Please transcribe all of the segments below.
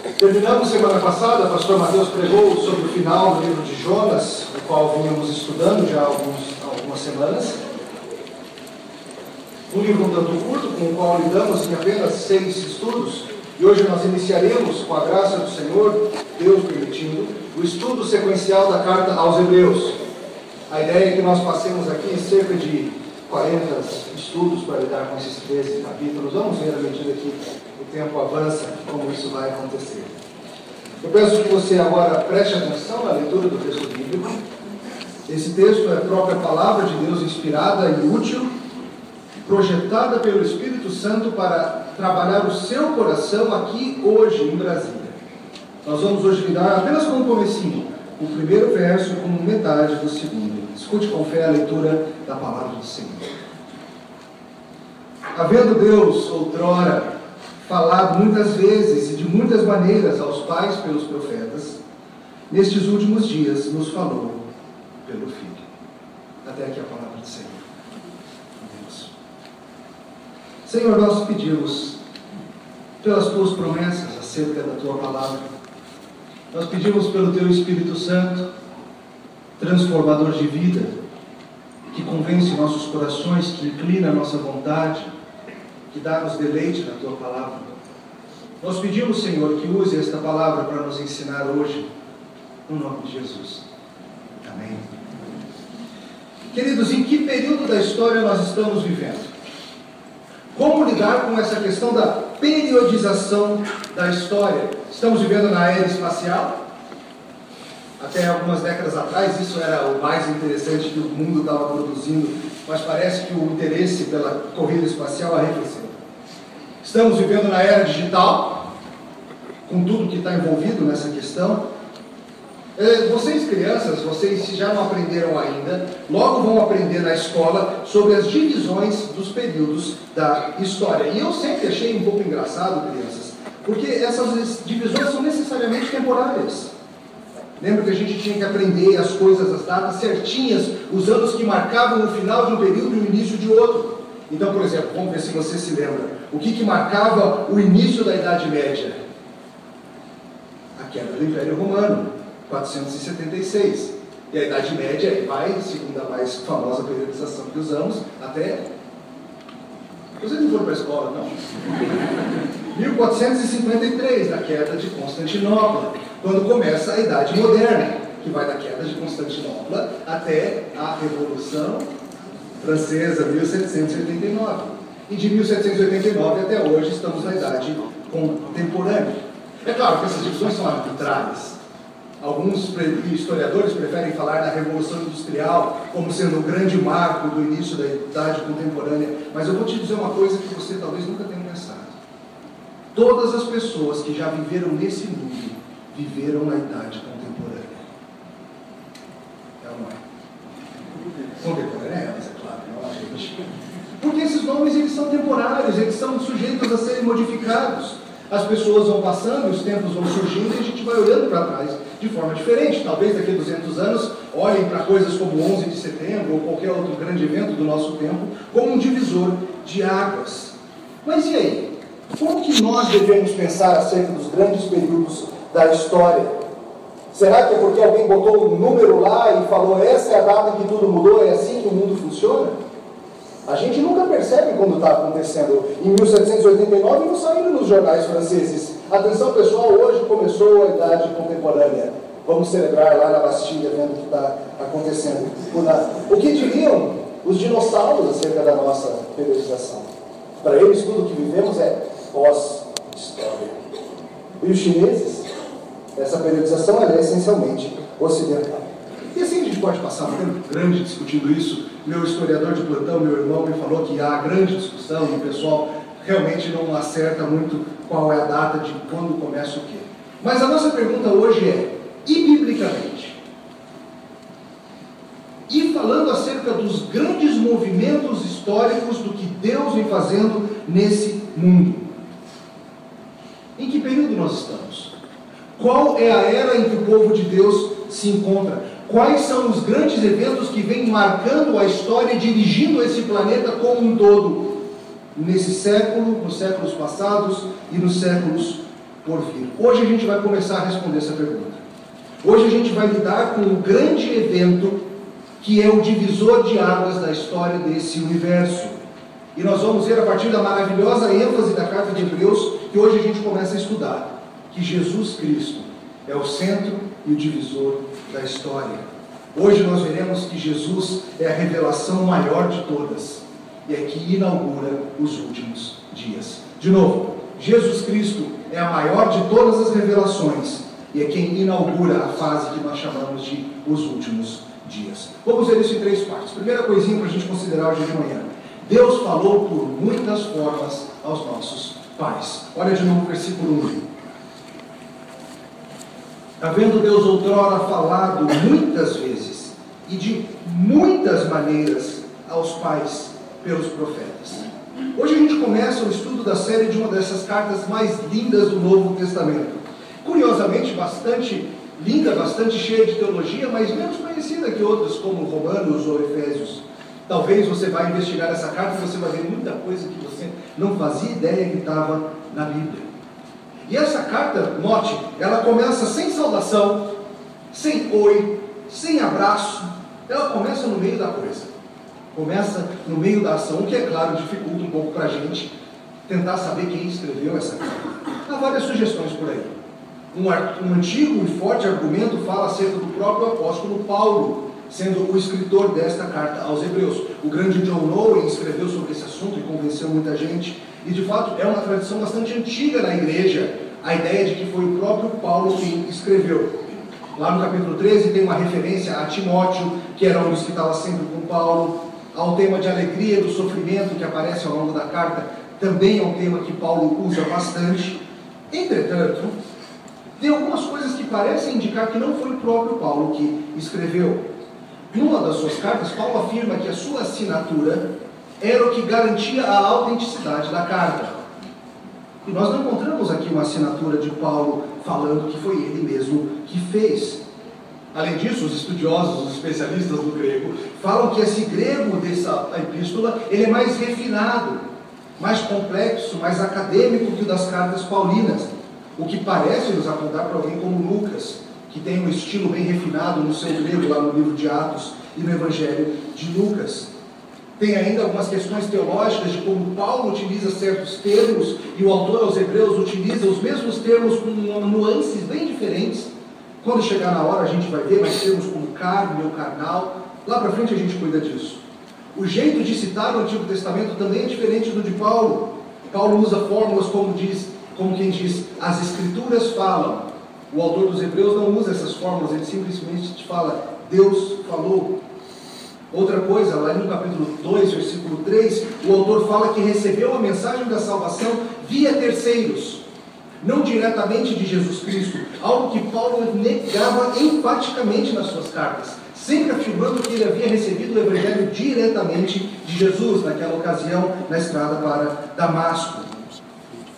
Terminamos semana passada, o pastor Mateus pregou sobre o final do livro de Jonas, o qual vínhamos estudando já há alguns, algumas semanas. Um livro um tanto curto, com o qual lidamos em apenas seis estudos, e hoje nós iniciaremos, com a graça do Senhor, Deus permitindo, o estudo sequencial da carta aos Hebreus. A ideia é que nós passemos aqui cerca de 40 estudos para lidar com esses 13 capítulos. Vamos ver à medida que o tempo avança como isso vai acontecer. Eu peço que você agora preste atenção na leitura do texto bíblico. Esse texto é a própria palavra de Deus inspirada e útil, projetada pelo Espírito Santo para trabalhar o seu coração aqui hoje em Brasília. Nós vamos hoje lidar apenas com o comecinho, o primeiro verso com metade do segundo. Escute com fé a leitura da palavra do Senhor. Havendo Deus, outrora, falado muitas vezes e de muitas maneiras aos pais pelos profetas, nestes últimos dias nos falou pelo Filho. Até aqui a palavra do Senhor. Deus. Senhor, nós pedimos pelas tuas promessas acerca da tua palavra. Nós pedimos pelo teu Espírito Santo, transformador de vida, que convence nossos corações, que inclina a nossa vontade, que dá-nos deleite na tua palavra. Nós pedimos, Senhor, que use esta palavra para nos ensinar hoje, no nome de Jesus. Amém. Queridos, em que período da história nós estamos vivendo? Como lidar com essa questão da periodização da história? Estamos vivendo na era espacial? Até algumas décadas atrás, isso era o mais interessante que o mundo estava produzindo, mas parece que o interesse pela corrida espacial arrefeceu. Estamos vivendo na era digital, com tudo que está envolvido nessa questão. É, vocês, crianças, vocês já não aprenderam ainda, logo vão aprender na escola sobre as divisões dos períodos da história. E eu sempre achei um pouco engraçado, crianças, porque essas divisões são necessariamente temporárias. Lembra que a gente tinha que aprender as coisas, as datas certinhas, os anos que marcavam o final de um período e o início de outro. Então, por exemplo, vamos ver se você se lembra. O que, que marcava o início da Idade Média? A queda do Império Romano, 476. E a Idade Média vai, segundo a mais famosa periodização que usamos, até. Vocês não foram para a escola, não? 1453, da queda de Constantinopla quando começa a Idade Moderna, que vai da queda de Constantinopla até a Revolução Francesa, 1789. E de 1789 até hoje estamos na Idade Contemporânea. É claro que essas divisões são arbitrárias. Alguns historiadores preferem falar da Revolução Industrial como sendo o grande marco do início da Idade Contemporânea, mas eu vou te dizer uma coisa que você talvez nunca tenha pensado. Todas as pessoas que já viveram nesse mundo viveram na idade contemporânea. É ou não é? Contemporânea é é claro, não a gente. Porque esses nomes eles são temporários, eles são sujeitos a serem modificados. As pessoas vão passando, os tempos vão surgindo e a gente vai olhando para trás de forma diferente. Talvez daqui a 200 anos olhem para coisas como o 11 de setembro ou qualquer outro grande evento do nosso tempo como um divisor de águas. Mas e aí? Como que nós devemos pensar acerca dos grandes períodos da história? Será que é porque alguém botou um número lá e falou essa é a data que tudo mudou, é assim que o mundo funciona? A gente nunca percebe quando está acontecendo. Em 1789 não saíram nos jornais franceses. Atenção pessoal, hoje começou a idade contemporânea. Vamos celebrar lá na Bastilha, vendo o que está acontecendo. O que diriam os dinossauros acerca da nossa periodização? Para eles, tudo que vivemos é pós-história. E os chineses? Essa periodização é essencialmente ocidental. E assim a gente pode passar um tempo grande discutindo isso. Meu historiador de plantão, meu irmão, me falou que há grande discussão e o pessoal realmente não acerta muito qual é a data de quando começa o quê. Mas a nossa pergunta hoje é: e biblicamente? E falando acerca dos grandes movimentos históricos do que Deus vem fazendo nesse mundo. Em que período nós estamos? Qual é a era em que o povo de Deus se encontra? Quais são os grandes eventos que vêm marcando a história e dirigindo esse planeta como um todo? Nesse século, nos séculos passados e nos séculos por vir. Hoje a gente vai começar a responder essa pergunta. Hoje a gente vai lidar com um grande evento que é o divisor de águas da história desse universo. E nós vamos ver a partir da maravilhosa ênfase da carta de Hebreus que hoje a gente começa a estudar que Jesus Cristo é o centro e o divisor da história. Hoje nós veremos que Jesus é a revelação maior de todas e é que inaugura os últimos dias. De novo, Jesus Cristo é a maior de todas as revelações e é quem inaugura a fase que nós chamamos de os últimos dias. Vamos ver isso em três partes. Primeira coisinha para a gente considerar hoje de manhã. Deus falou por muitas formas aos nossos pais. Olha de novo o versículo 1. Havendo Deus outrora falado muitas vezes e de muitas maneiras aos pais pelos profetas. Hoje a gente começa o estudo da série de uma dessas cartas mais lindas do Novo Testamento. Curiosamente, bastante linda, bastante cheia de teologia, mas menos conhecida que outras, como Romanos ou Efésios. Talvez você vá investigar essa carta e você vai ver muita coisa que você não fazia ideia que estava na Bíblia. E essa carta, note, ela começa sem saudação, sem oi, sem abraço, ela começa no meio da coisa. Começa no meio da ação, o que é claro dificulta um pouco para a gente tentar saber quem escreveu essa carta. Há várias sugestões por aí. Um, um antigo e forte argumento fala acerca do próprio apóstolo Paulo, sendo o escritor desta carta aos Hebreus. O grande John Owen escreveu sobre esse assunto e convenceu muita gente. E de fato é uma tradição bastante antiga na igreja a ideia de que foi o próprio Paulo quem escreveu. Lá no capítulo 13 tem uma referência a Timóteo, que era um dos que estava sempre com Paulo. Ao tema de alegria do sofrimento que aparece ao longo da carta, também é um tema que Paulo usa bastante. Entretanto, tem algumas coisas que parecem indicar que não foi o próprio Paulo que escreveu. Numa das suas cartas, Paulo afirma que a sua assinatura era o que garantia a autenticidade da carta. E nós não encontramos aqui uma assinatura de Paulo falando que foi ele mesmo que fez. Além disso, os estudiosos, os especialistas do grego, falam que esse grego dessa epístola ele é mais refinado, mais complexo, mais acadêmico que o das cartas paulinas, o que parece nos apontar para alguém como Lucas, que tem um estilo bem refinado no seu grego lá no livro de Atos e no Evangelho de Lucas. Tem ainda algumas questões teológicas de como Paulo utiliza certos termos e o autor aos Hebreus utiliza os mesmos termos com nuances bem diferentes. Quando chegar na hora a gente vai ver mais termos como carne ou carnal. Lá para frente a gente cuida disso. O jeito de citar o Antigo Testamento também é diferente do de Paulo. Paulo usa fórmulas como diz, como quem diz, as escrituras falam. O autor dos Hebreus não usa essas fórmulas, ele simplesmente te fala, Deus falou. Outra coisa, lá no capítulo 2, versículo 3, o autor fala que recebeu a mensagem da salvação via terceiros, não diretamente de Jesus Cristo, algo que Paulo negava enfaticamente nas suas cartas, sempre afirmando que ele havia recebido o evangelho diretamente de Jesus, naquela ocasião, na estrada para Damasco.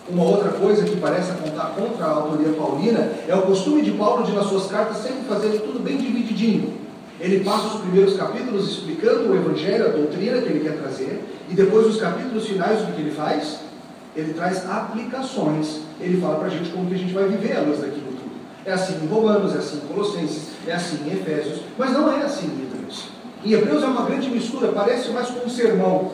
Uma outra coisa que parece apontar contra a autoria paulina é o costume de Paulo de, nas suas cartas, sempre fazer tudo bem divididinho. Ele passa os primeiros capítulos explicando o Evangelho, a doutrina que ele quer trazer, e depois os capítulos finais, o que ele faz? Ele traz aplicações. Ele fala para a gente como que a gente vai viver à luz daquilo tudo. É assim em Romanos, é assim em Colossenses, é assim em Efésios, mas não é assim em Hebreus. Em Hebreus é uma grande mistura, parece mais como um sermão.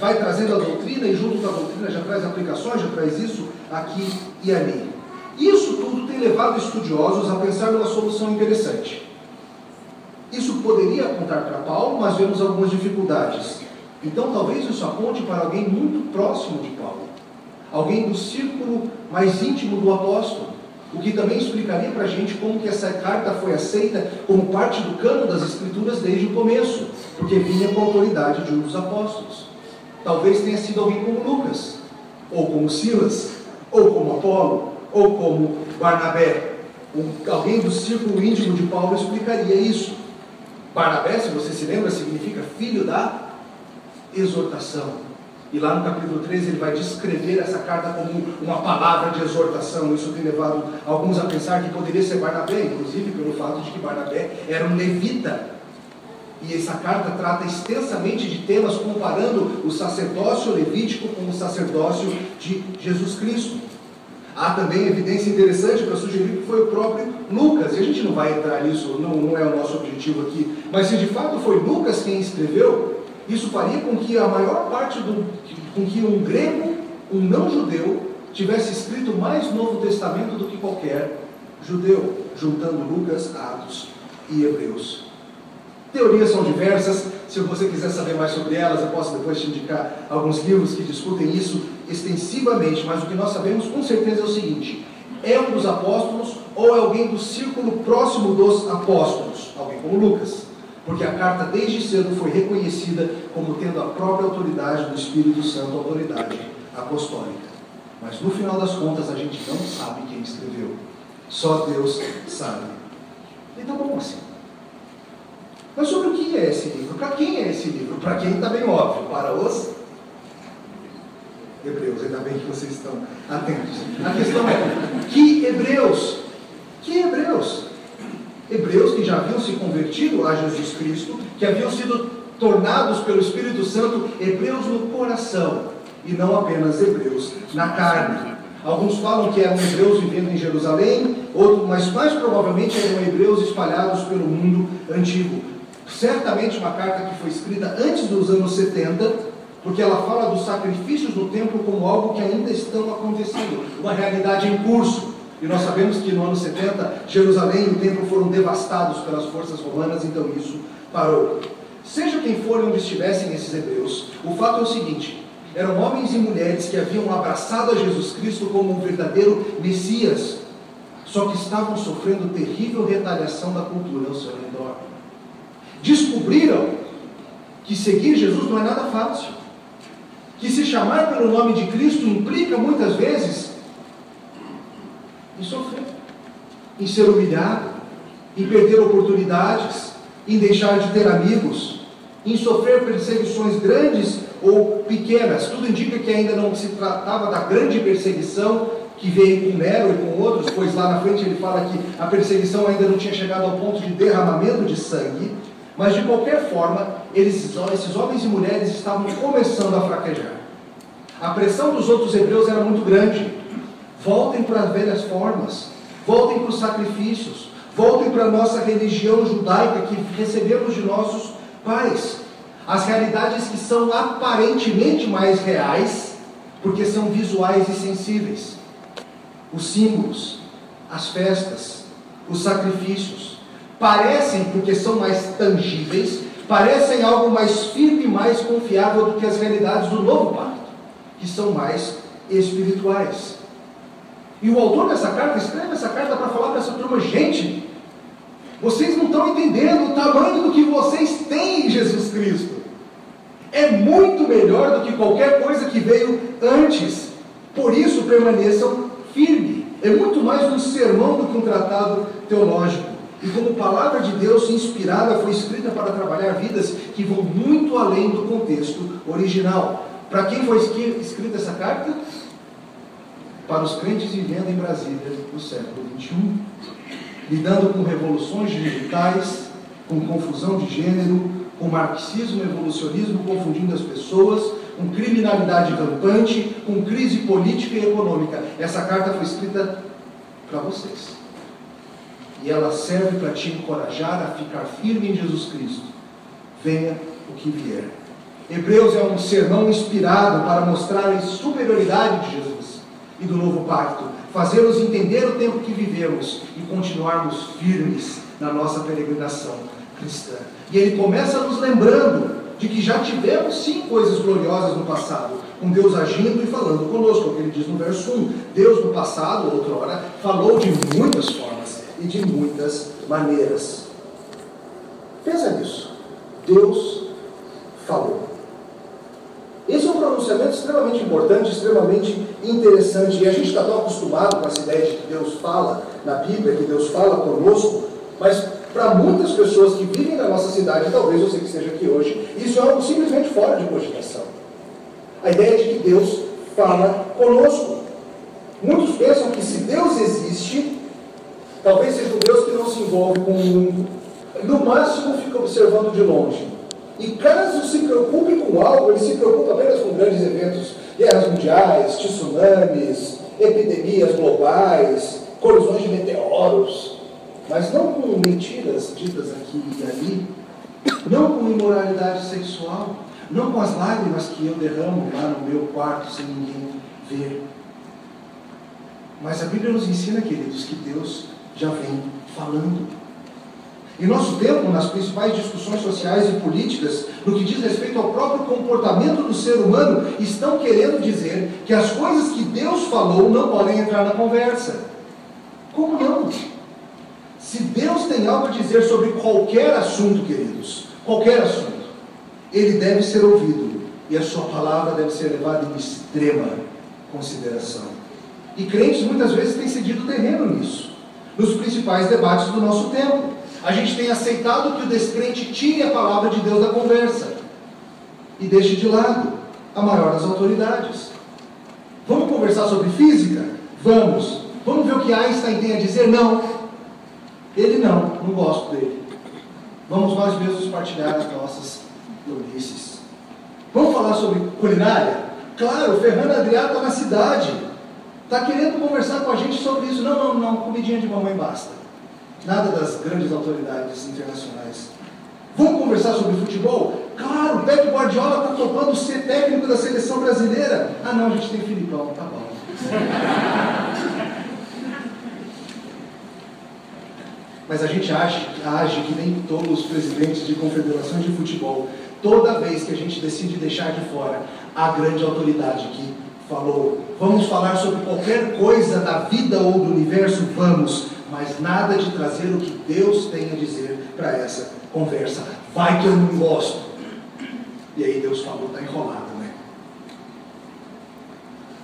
Vai trazendo a doutrina e junto com a doutrina já traz aplicações, já traz isso aqui e ali. Isso tudo tem levado estudiosos a pensar numa solução interessante. Isso poderia apontar para Paulo, mas vemos algumas dificuldades. Então, talvez isso aponte para alguém muito próximo de Paulo, alguém do círculo mais íntimo do apóstolo, o que também explicaria para a gente como que essa carta foi aceita como parte do cano das Escrituras desde o começo, porque vinha com a autoridade de um dos apóstolos. Talvez tenha sido alguém como Lucas, ou como Silas, ou como Apolo, ou como Barnabé. Um, alguém do círculo íntimo de Paulo explicaria isso. Barnabé, se você se lembra, significa filho da exortação. E lá no capítulo 13 ele vai descrever essa carta como uma palavra de exortação. Isso tem levado alguns a pensar que poderia ser Barnabé, inclusive pelo fato de que Barnabé era um levita. E essa carta trata extensamente de temas comparando o sacerdócio levítico com o sacerdócio de Jesus Cristo. Há também evidência interessante para sugerir que foi o próprio Lucas, e a gente não vai entrar nisso, não, não é o nosso objetivo aqui, mas se de fato foi Lucas quem escreveu, isso faria com que a maior parte do. com que um grego, um não judeu, tivesse escrito mais Novo Testamento do que qualquer judeu, juntando Lucas, Atos e Hebreus. Teorias são diversas, se você quiser saber mais sobre elas, eu posso depois te indicar alguns livros que discutem isso extensivamente, mas o que nós sabemos com certeza é o seguinte: é um dos apóstolos ou é alguém do círculo próximo dos apóstolos, alguém como Lucas, porque a carta desde cedo foi reconhecida como tendo a própria autoridade do Espírito Santo, autoridade apostólica. Mas no final das contas a gente não sabe quem escreveu, só Deus sabe. E tá bom assim. Mas sobre o que é esse livro? Para quem é esse livro? Para quem está bem óbvio, para os hebreus. Ainda bem que vocês estão atentos. A questão é: que hebreus? Que hebreus? Hebreus que já haviam se convertido a Jesus Cristo, que haviam sido tornados pelo Espírito Santo hebreus no coração, e não apenas hebreus na carne. Alguns falam que eram hebreus vivendo em Jerusalém, outros, mas mais provavelmente eram hebreus espalhados pelo mundo antigo certamente uma carta que foi escrita antes dos anos 70, porque ela fala dos sacrifícios no templo como algo que ainda estão acontecendo, uma realidade em curso. E nós sabemos que no ano 70, Jerusalém e o templo foram devastados pelas forças romanas, então isso parou. Seja quem for onde estivessem esses hebreus, o fato é o seguinte: eram homens e mulheres que haviam abraçado a Jesus Cristo como um verdadeiro Messias, só que estavam sofrendo terrível retaliação da cultura ao seu redor descobriram que seguir Jesus não é nada fácil. Que se chamar pelo nome de Cristo implica muitas vezes em sofrer, em ser humilhado, em perder oportunidades, em deixar de ter amigos, em sofrer perseguições grandes ou pequenas. Tudo indica que ainda não se tratava da grande perseguição que veio com Nero e com outros, pois lá na frente ele fala que a perseguição ainda não tinha chegado ao ponto de derramamento de sangue, mas de qualquer forma, eles, esses homens e mulheres estavam começando a fraquejar. A pressão dos outros hebreus era muito grande. Voltem para as velhas formas, voltem para os sacrifícios, voltem para a nossa religião judaica que recebemos de nossos pais. As realidades que são aparentemente mais reais, porque são visuais e sensíveis. Os símbolos, as festas, os sacrifícios parecem, porque são mais tangíveis, parecem algo mais firme e mais confiável do que as realidades do novo pacto, que são mais espirituais. E o autor dessa carta escreve essa carta para falar para essa turma: gente, vocês não estão entendendo o tamanho do que vocês têm em Jesus Cristo. É muito melhor do que qualquer coisa que veio antes. Por isso permaneçam firmes. É muito mais um sermão do que um tratado teológico e como palavra de Deus inspirada foi escrita para trabalhar vidas que vão muito além do contexto original. Para quem foi escrita essa carta? Para os crentes vivendo em Brasília no século XXI, lidando com revoluções digitais, com confusão de gênero, com marxismo evolucionismo confundindo as pessoas, com criminalidade rampante, com crise política e econômica. Essa carta foi escrita para vocês e ela serve para te encorajar a ficar firme em Jesus Cristo. Venha o que vier. Hebreus é um sermão inspirado para mostrar a superioridade de Jesus e do novo pacto, fazer-nos entender o tempo que vivemos e continuarmos firmes na nossa peregrinação cristã. E ele começa nos lembrando de que já tivemos sim coisas gloriosas no passado, com Deus agindo e falando conosco, como ele diz no verso 1. Deus no passado, outrora, falou de muitas formas e de muitas maneiras. Pensa nisso. Deus falou. Esse é um pronunciamento extremamente importante, extremamente interessante. E a gente está tão acostumado com essa ideia de que Deus fala na Bíblia, que Deus fala conosco, mas para muitas pessoas que vivem na nossa cidade, talvez você que esteja aqui hoje, isso é algo simplesmente fora de cogitação. A ideia de que Deus fala conosco. Muitos pensam que se Deus existe, Talvez seja um Deus que não se envolve com o mundo, no máximo fica observando de longe. E caso se preocupe com algo, ele se preocupa apenas com grandes eventos, guerras mundiais, tsunamis, epidemias globais, colisões de meteoros, mas não com mentiras ditas aqui e ali, não com imoralidade sexual, não com as lágrimas que eu derramo lá no meu quarto sem ninguém ver. Mas a Bíblia nos ensina, queridos, que Deus já vem falando. Em nosso tempo, nas principais discussões sociais e políticas, no que diz respeito ao próprio comportamento do ser humano, estão querendo dizer que as coisas que Deus falou não podem entrar na conversa. Como não? Se Deus tem algo a dizer sobre qualquer assunto, queridos, qualquer assunto, ele deve ser ouvido e a sua palavra deve ser levada em extrema consideração. E crentes muitas vezes têm cedido terreno nisso, nos principais debates do nosso tempo. A gente tem aceitado que o descrente tire a palavra de Deus da conversa e deixe de lado a maior das autoridades. Vamos conversar sobre física? Vamos. Vamos ver o que Einstein tem a dizer? Não. Ele não, não gosto dele. Vamos nós mesmos partilhar as nossas tolices. Vamos falar sobre culinária? Claro, Fernando Adriano está na cidade. Está querendo conversar com a gente sobre isso. Não, não, não, comidinha de mamãe basta. Nada das grandes autoridades internacionais. Vamos conversar sobre futebol? Claro, Pep Guardiola está topando ser técnico da seleção brasileira. Ah não, a gente tem Filipão, tá bom. Mas a gente age, age que nem todos os presidentes de confederações de futebol. Toda vez que a gente decide deixar de fora a grande autoridade que falou, vamos falar sobre qualquer coisa da vida ou do universo, vamos, mas nada de trazer o que Deus tem a dizer para essa conversa. Vai que eu não gosto. E aí Deus falou, está enrolado, né?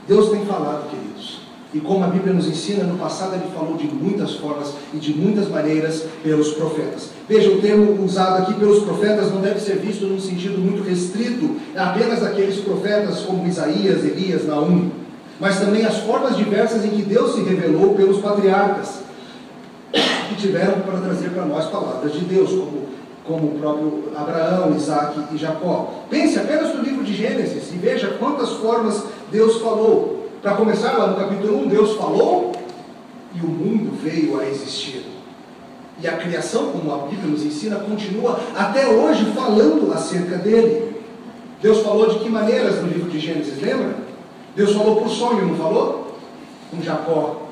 Deus tem falado, queridos. E como a Bíblia nos ensina, no passado ele falou de muitas formas e de muitas maneiras pelos profetas. Veja, o termo usado aqui pelos profetas não deve ser visto num sentido muito restrito, apenas daqueles profetas como Isaías, Elias, Naum, mas também as formas diversas em que Deus se revelou pelos patriarcas, que tiveram para trazer para nós palavras de Deus, como, como o próprio Abraão, Isaac e Jacó. Pense apenas no livro de Gênesis e veja quantas formas Deus falou. Para começar, lá no capítulo 1, Deus falou e o mundo veio a existir. E a criação, como a Bíblia nos ensina, continua até hoje falando acerca dele. Deus falou de que maneiras no livro de Gênesis, lembra? Deus falou por sonho, não falou? Com Jacó.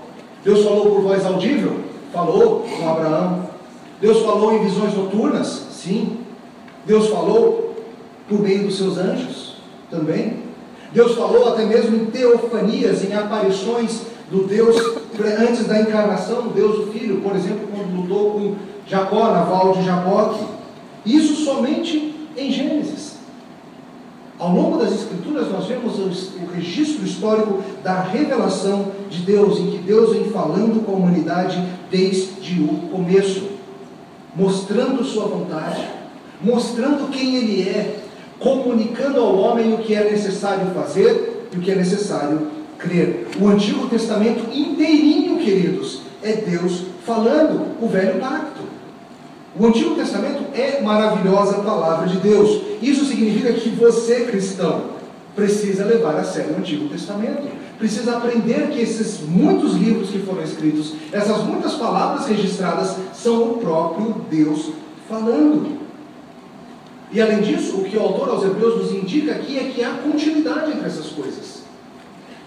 Deus falou por voz audível? Falou com Abraão. Deus falou em visões noturnas? Sim. Deus falou por meio dos seus anjos? Também. Deus falou até mesmo em teofanias, em aparições do Deus antes da encarnação, Deus o Filho, por exemplo, quando lutou com Jacó na val de Jaboque. Isso somente em Gênesis. Ao longo das Escrituras, nós vemos o registro histórico da revelação de Deus, em que Deus vem falando com a humanidade desde o começo, mostrando Sua vontade, mostrando quem Ele é, comunicando ao homem o que é necessário fazer e o que é necessário crer. O Antigo Testamento inteirinho, queridos, é Deus falando o velho pacto. O Antigo Testamento é maravilhosa palavra de Deus. Isso significa que você, cristão, precisa levar a sério o Antigo Testamento. Precisa aprender que esses muitos livros que foram escritos, essas muitas palavras registradas, são o próprio Deus falando. E além disso, o que o autor aos Hebreus nos indica aqui é que há continuidade entre essas coisas.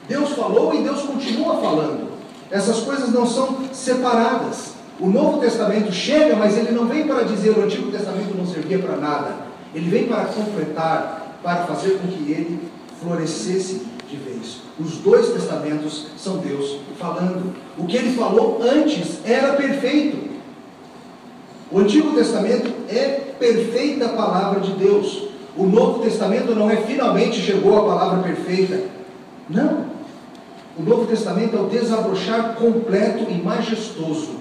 Deus falou e Deus continua falando. Essas coisas não são separadas. O Novo Testamento chega, mas ele não vem para dizer o Antigo Testamento não servia para nada. Ele vem para completar, para fazer com que ele florescesse de vez. Os dois testamentos são Deus falando. O que ele falou antes era perfeito. O Antigo Testamento é perfeita palavra de Deus. O Novo Testamento não é finalmente chegou a palavra perfeita. Não. O Novo Testamento é o desabrochar completo e majestoso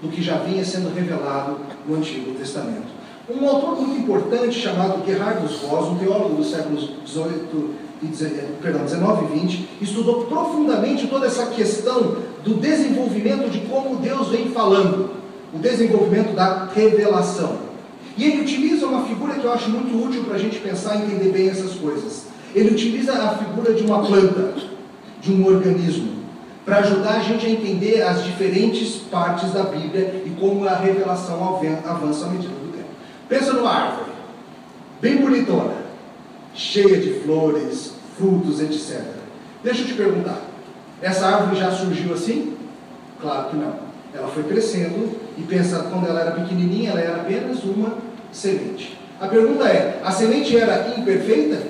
do que já vinha sendo revelado no Antigo Testamento. Um autor muito importante chamado Gerhardus Voss, um teólogo dos séculos 18 e 19 e 20, estudou profundamente toda essa questão do desenvolvimento de como Deus vem falando o desenvolvimento da revelação. E ele utiliza uma figura que eu acho muito útil para a gente pensar e entender bem essas coisas. Ele utiliza a figura de uma planta, de um organismo. para ajudar a gente a entender as diferentes partes da Bíblia e como a revelação avança à medida do tempo. Pensa numa árvore, bem bonitona, cheia de flores, frutos, etc. Deixa eu te perguntar, essa árvore já surgiu assim? Claro que não. Ela foi crescendo e pensa, quando ela era pequenininha, ela era apenas uma semente. A pergunta é: a semente era imperfeita?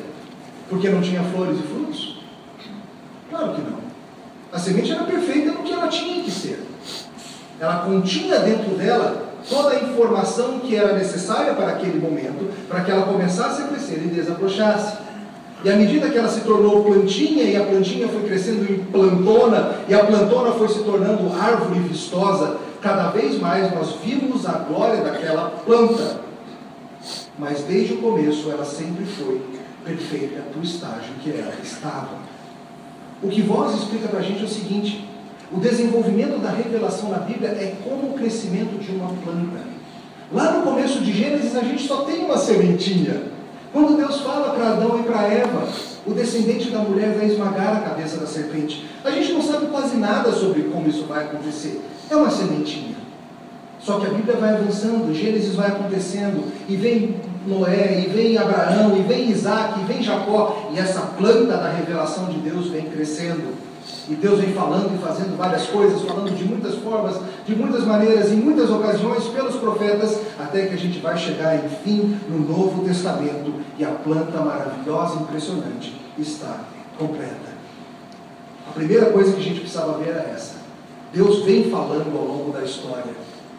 Porque não tinha flores e frutos? Claro que não. A semente era perfeita no que ela tinha que ser. Ela continha dentro dela toda a informação que era necessária para aquele momento, para que ela começasse a crescer e desabrochasse. E à medida que ela se tornou plantinha, e a plantinha foi crescendo em plantona, e a plantona foi se tornando árvore vistosa, cada vez mais nós vimos a glória daquela planta. Mas desde o começo ela sempre foi perfeita para o estágio que ela estava. O que vós explica para a gente é o seguinte: o desenvolvimento da revelação na Bíblia é como o crescimento de uma planta. Lá no começo de Gênesis a gente só tem uma sementinha. Quando Deus fala para Adão e para Eva, o descendente da mulher vai esmagar a cabeça da serpente. A gente não sabe quase nada sobre como isso vai acontecer. É uma sementinha. Só que a Bíblia vai avançando, Gênesis vai acontecendo, e vem Noé, e vem Abraão, e vem Isaac, e vem Jacó, e essa planta da revelação de Deus vem crescendo. E Deus vem falando e fazendo várias coisas, falando de muitas formas, de muitas maneiras, em muitas ocasiões, pelos profetas, até que a gente vai chegar, enfim, no Novo Testamento, e a planta maravilhosa, impressionante, está completa. A primeira coisa que a gente precisava ver era essa. Deus vem falando ao longo da história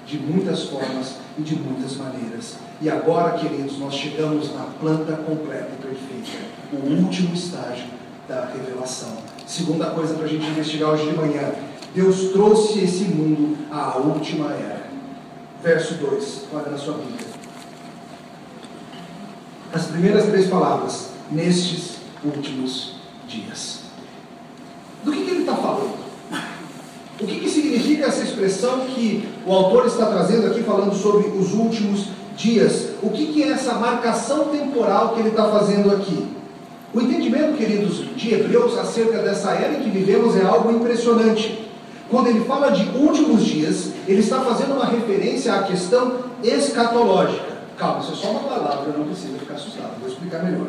de muitas formas e de muitas maneiras. E agora, queridos, nós chegamos na planta completa e perfeita, o último estágio da revelação. Segunda coisa para a gente investigar hoje de manhã: Deus trouxe esse mundo à última era. Verso 2, olha na sua Bíblia. As primeiras três palavras, nestes últimos dias. Do que, que ele está falando? O que, que significa essa expressão que o autor está trazendo aqui, falando sobre os últimos dias? O que, que é essa marcação temporal que ele está fazendo aqui? O entendimento, queridos, de Hebreus acerca dessa era em que vivemos é algo impressionante. Quando ele fala de últimos dias, ele está fazendo uma referência à questão escatológica. Calma, isso é só uma palavra, não precisa ficar assustado, vou explicar melhor.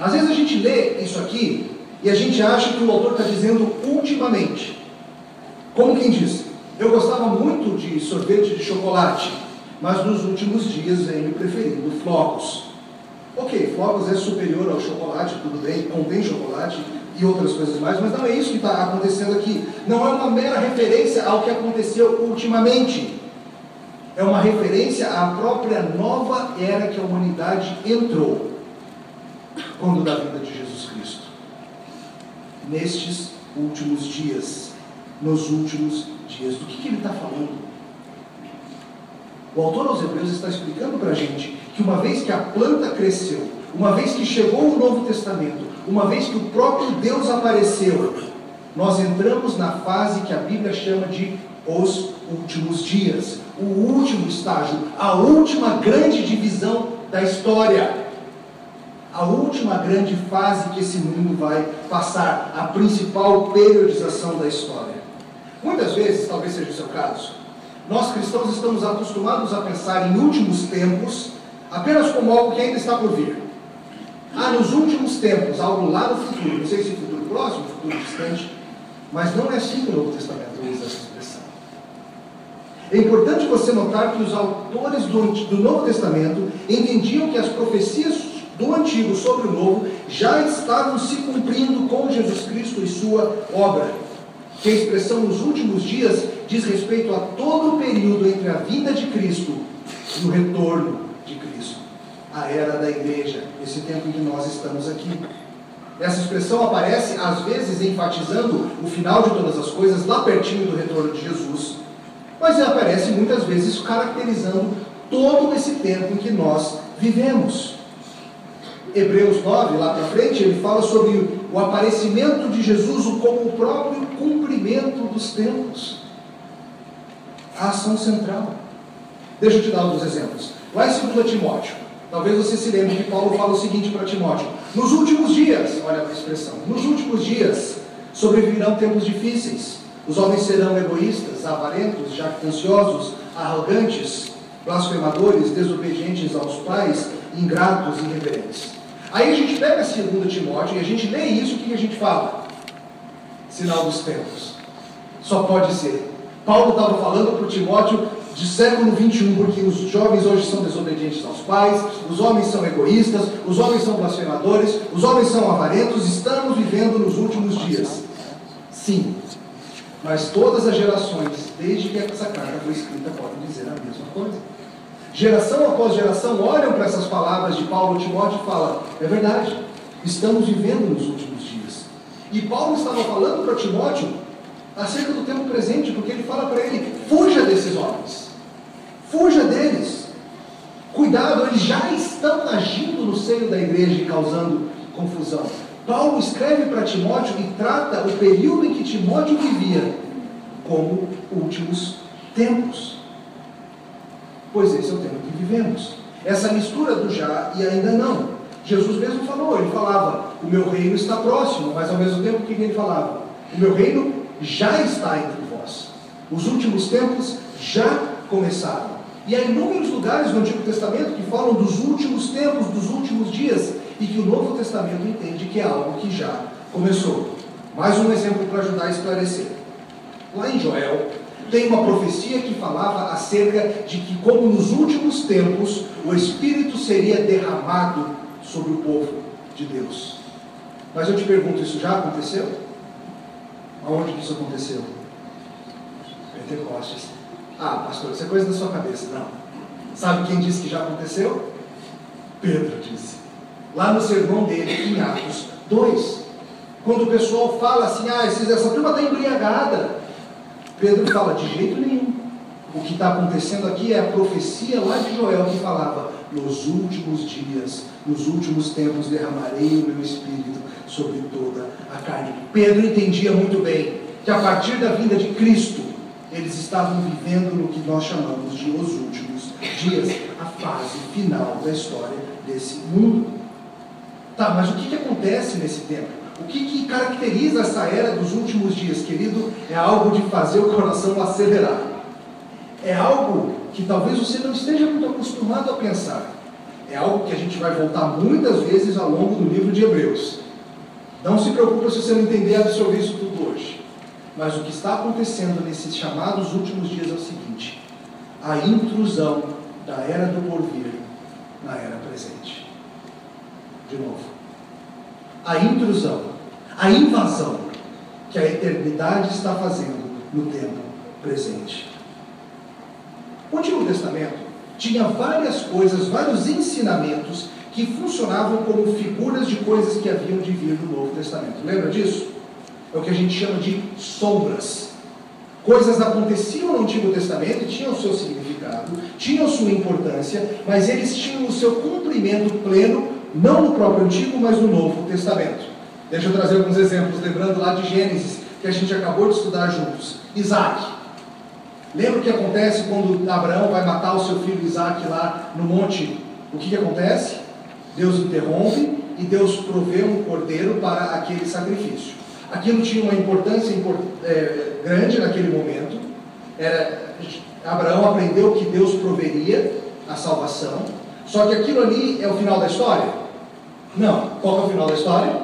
Às vezes a gente lê isso aqui e a gente acha que o autor está dizendo ultimamente. Como quem diz, eu gostava muito de sorvete de chocolate, mas nos últimos dias venho preferindo flocos. Ok, flocos é superior ao chocolate, tudo bem, contém chocolate e outras coisas mais, mas não é isso que está acontecendo aqui. Não é uma mera referência ao que aconteceu ultimamente. É uma referência à própria nova era que a humanidade entrou quando da vida de Jesus Cristo. Nestes últimos dias nos últimos dias. Do que, que ele está falando? O autor aos Hebreus está explicando para a gente que uma vez que a planta cresceu, uma vez que chegou o Novo Testamento, uma vez que o próprio Deus apareceu, nós entramos na fase que a Bíblia chama de os últimos dias, o último estágio, a última grande divisão da história a última grande fase que esse mundo vai passar, a principal periodização da história. Muitas vezes, talvez seja o seu caso, nós cristãos estamos acostumados a pensar em últimos tempos apenas como algo que ainda está por vir. Ah, nos últimos tempos, algo lá no futuro, não sei se futuro próximo, futuro distante, mas não é assim que o Novo Testamento usa essa expressão. É importante você notar que os autores do, do Novo Testamento entendiam que as profecias do Antigo sobre o Novo já estavam se cumprindo com Jesus Cristo e sua obra que a expressão nos últimos dias diz respeito a todo o período entre a vinda de Cristo e o retorno de Cristo, a era da igreja, esse tempo em que nós estamos aqui. Essa expressão aparece às vezes enfatizando o final de todas as coisas, lá pertinho do retorno de Jesus, mas aparece muitas vezes caracterizando todo esse tempo em que nós vivemos. Hebreus 9, lá para frente, ele fala sobre o aparecimento de Jesus como o próprio cumprimento dos tempos. A ação central. Deixa eu te dar alguns exemplos. Lá em 2 Timóteo, talvez você se lembre que Paulo fala o seguinte para Timóteo: Nos últimos dias, olha a expressão, nos últimos dias sobrevirão tempos difíceis. Os homens serão egoístas, avarentos, jactanciosos, arrogantes, blasfemadores, desobedientes aos pais, ingratos e irreverentes. Aí a gente pega 2 Timóteo e a gente lê isso, o que a gente fala? Sinal dos tempos. Só pode ser. Paulo estava falando para Timóteo de século 21, porque os jovens hoje são desobedientes aos pais, os homens são egoístas, os homens são blasfemadores, os homens são avarentos, estamos vivendo nos últimos dias. Sim, mas todas as gerações, desde que essa carta foi escrita, podem dizer a mesma coisa. Geração após geração olham para essas palavras de Paulo Timóteo e falam: é verdade, estamos vivendo nos últimos dias. E Paulo estava falando para Timóteo acerca do tempo presente, porque ele fala para ele: fuja desses homens, fuja deles. Cuidado, eles já estão agindo no seio da igreja e causando confusão. Paulo escreve para Timóteo e trata o período em que Timóteo vivia como últimos tempos. Pois esse é o tempo que vivemos. Essa mistura do já e ainda não. Jesus mesmo falou, ele falava, o meu reino está próximo, mas ao mesmo tempo o que ele falava? O meu reino já está entre vós. Os últimos tempos já começaram. E há inúmeros lugares no Antigo Testamento que falam dos últimos tempos, dos últimos dias e que o Novo Testamento entende que é algo que já começou. Mais um exemplo para ajudar a esclarecer. Lá em Joel, tem uma profecia que falava acerca de que, como nos últimos tempos, o Espírito seria derramado sobre o povo de Deus. Mas eu te pergunto, isso já aconteceu? Aonde que isso aconteceu? Pentecostes. Ah, pastor, isso é coisa da sua cabeça. Não. Sabe quem disse que já aconteceu? Pedro disse lá no sermão dele, em Atos 2. Quando o pessoal fala assim, ah, essa turma está embriagada. Pedro fala, de jeito nenhum. O que está acontecendo aqui é a profecia lá de Joel que falava: nos últimos dias, nos últimos tempos derramarei o meu espírito sobre toda a carne. Pedro entendia muito bem que a partir da vinda de Cristo, eles estavam vivendo no que nós chamamos de os últimos dias, a fase final da história desse mundo. Tá, mas o que, que acontece nesse tempo? O que, que caracteriza essa era dos últimos dias, querido? É algo de fazer o coração acelerar. É algo que talvez você não esteja muito acostumado a pensar. É algo que a gente vai voltar muitas vezes ao longo do livro de Hebreus. Não se preocupe se você não entender e absorver isso tudo hoje. Mas o que está acontecendo nesses chamados últimos dias é o seguinte: a intrusão da era do porvir na era presente de novo. A intrusão, a invasão que a eternidade está fazendo no tempo presente. O Antigo Testamento tinha várias coisas, vários ensinamentos que funcionavam como figuras de coisas que haviam de vir no Novo Testamento. Lembra disso? É o que a gente chama de sombras. Coisas aconteciam no Antigo Testamento, tinham o seu significado, tinham sua importância, mas eles tinham o seu cumprimento pleno não no próprio Antigo, mas no Novo Testamento. Deixa eu trazer alguns exemplos, lembrando lá de Gênesis, que a gente acabou de estudar juntos. Isaac. Lembra o que acontece quando Abraão vai matar o seu filho Isaac lá no monte? O que, que acontece? Deus interrompe e Deus provê um cordeiro para aquele sacrifício. Aquilo tinha uma importância é, grande naquele momento. Era, Abraão aprendeu que Deus proveria a salvação. Só que aquilo ali é o final da história? Não. Qual é o final da história?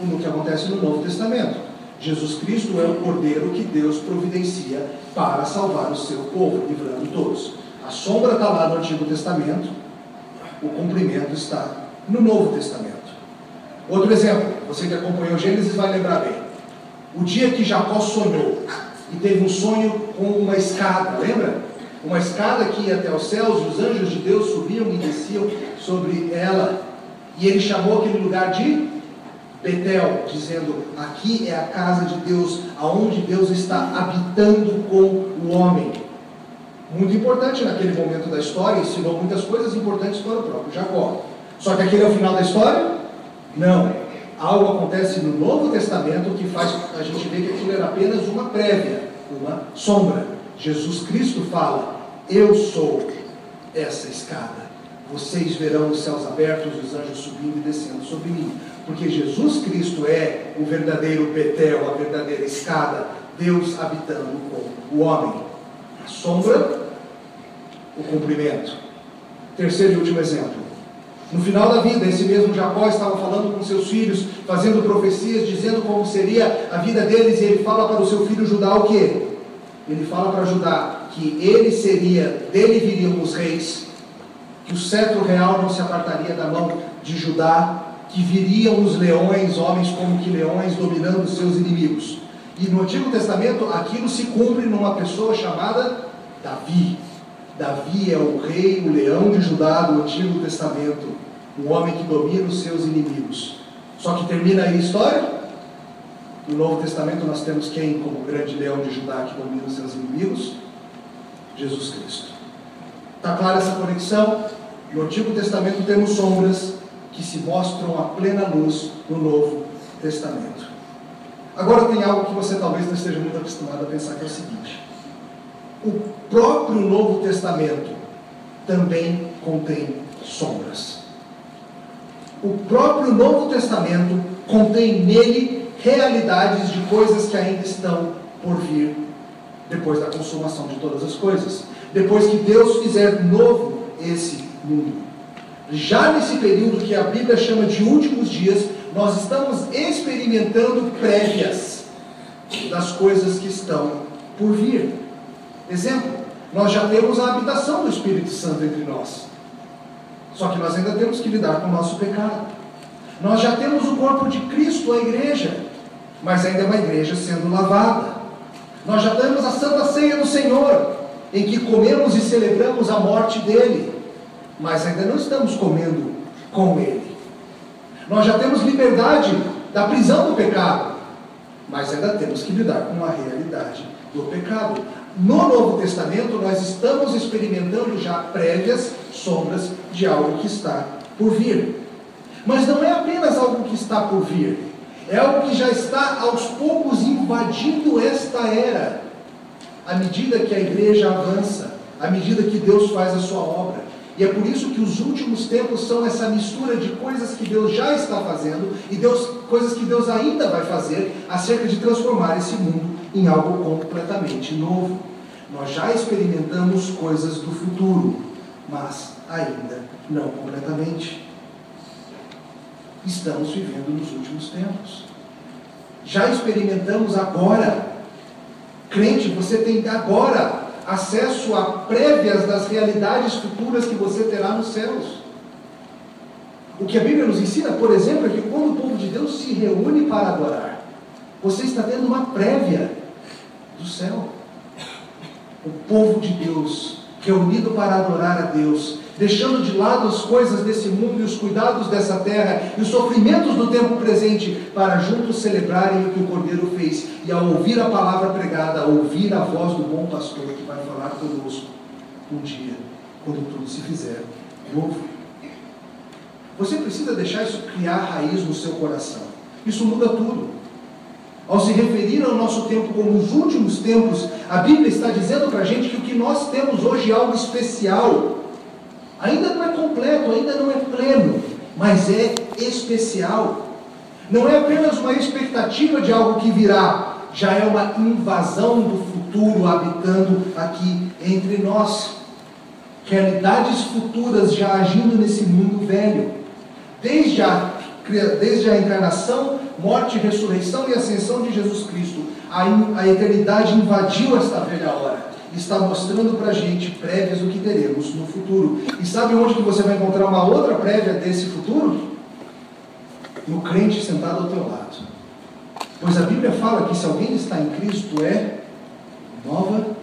O que acontece no Novo Testamento. Jesus Cristo é o Cordeiro que Deus providencia para salvar o seu povo, livrando todos. A sombra está lá no Antigo Testamento, o cumprimento está no Novo Testamento. Outro exemplo, você que acompanhou Gênesis vai lembrar bem. O dia que Jacó sonhou e teve um sonho com uma escada, lembra? Uma escada que ia até os céus, os anjos de Deus subiam e desciam sobre ela. E ele chamou aquele lugar de Betel, dizendo: Aqui é a casa de Deus, aonde Deus está habitando com o homem. Muito importante naquele momento da história, ensinou muitas coisas importantes para o próprio Jacó. Só que aquele é o final da história? Não. Algo acontece no Novo Testamento que faz a gente ver que aquilo era apenas uma prévia, uma sombra. Jesus Cristo fala: Eu sou essa escada vocês verão os céus abertos, os anjos subindo e descendo sobre mim. Porque Jesus Cristo é o verdadeiro Betel, a verdadeira escada Deus habitando com o homem. A sombra, o cumprimento. Terceiro e último exemplo. No final da vida, esse mesmo Jacó estava falando com seus filhos, fazendo profecias, dizendo como seria a vida deles, e ele fala para o seu filho Judá o quê? Ele fala para Judá que ele seria, dele viriam os reis, que o cetro real não se apartaria da mão de Judá, que viriam os leões, homens como que leões, dominando seus inimigos. E no Antigo Testamento, aquilo se cumpre numa pessoa chamada Davi. Davi é o rei, o leão de Judá do Antigo Testamento, o homem que domina os seus inimigos. Só que termina aí a história. No Novo Testamento nós temos quem como grande leão de Judá que domina os seus inimigos? Jesus Cristo. Está clara essa conexão? No Antigo Testamento temos sombras que se mostram a plena luz no Novo Testamento. Agora tem algo que você talvez não esteja muito acostumado a pensar que é o seguinte o próprio Novo Testamento também contém sombras. O próprio Novo Testamento contém nele realidades de coisas que ainda estão por vir depois da consumação de todas as coisas. Depois que Deus fizer novo esse mundo. Já nesse período que a Bíblia chama de últimos dias, nós estamos experimentando prévias das coisas que estão por vir. Exemplo, nós já temos a habitação do Espírito Santo entre nós. Só que nós ainda temos que lidar com o nosso pecado. Nós já temos o corpo de Cristo, a igreja, mas ainda é uma igreja sendo lavada. Nós já temos a Santa Ceia do Senhor, em que comemos e celebramos a morte dele, mas ainda não estamos comendo com ele. Nós já temos liberdade da prisão do pecado, mas ainda temos que lidar com a realidade do pecado. No Novo Testamento, nós estamos experimentando já prévias sombras de algo que está por vir. Mas não é apenas algo que está por vir, é algo que já está aos poucos invadindo esta era, à medida que a igreja avança, à medida que Deus faz a sua obra. E é por isso que os últimos tempos são essa mistura de coisas que Deus já está fazendo e Deus, coisas que Deus ainda vai fazer acerca de transformar esse mundo em algo completamente novo. Nós já experimentamos coisas do futuro, mas ainda não completamente. Estamos vivendo nos últimos tempos. Já experimentamos agora. Crente, você tem agora acesso a prévias das realidades futuras que você terá nos céus. O que a Bíblia nos ensina, por exemplo, é que quando o povo de Deus se reúne para adorar, você está tendo uma prévia do céu. O povo de Deus, reunido para adorar a Deus, deixando de lado as coisas desse mundo e os cuidados dessa terra e os sofrimentos do tempo presente, para juntos celebrarem o que o Cordeiro fez e, ao ouvir a palavra pregada, ouvir a voz do bom pastor que vai falar conosco um dia, quando tudo se fizer novo. Você precisa deixar isso criar raiz no seu coração. Isso muda tudo. Ao se referir ao nosso tempo como os últimos tempos, a Bíblia está dizendo para a gente que o que nós temos hoje é algo especial. Ainda não é completo, ainda não é pleno, mas é especial. Não é apenas uma expectativa de algo que virá, já é uma invasão do futuro habitando aqui entre nós. Realidades futuras já agindo nesse mundo velho. Desde a, desde a encarnação morte, ressurreição e ascensão de Jesus Cristo, a, a eternidade invadiu esta velha hora. Está mostrando para a gente prévias do que teremos no futuro. E sabe onde que você vai encontrar uma outra prévia desse futuro? No crente sentado ao teu lado. Pois a Bíblia fala que se alguém está em Cristo é nova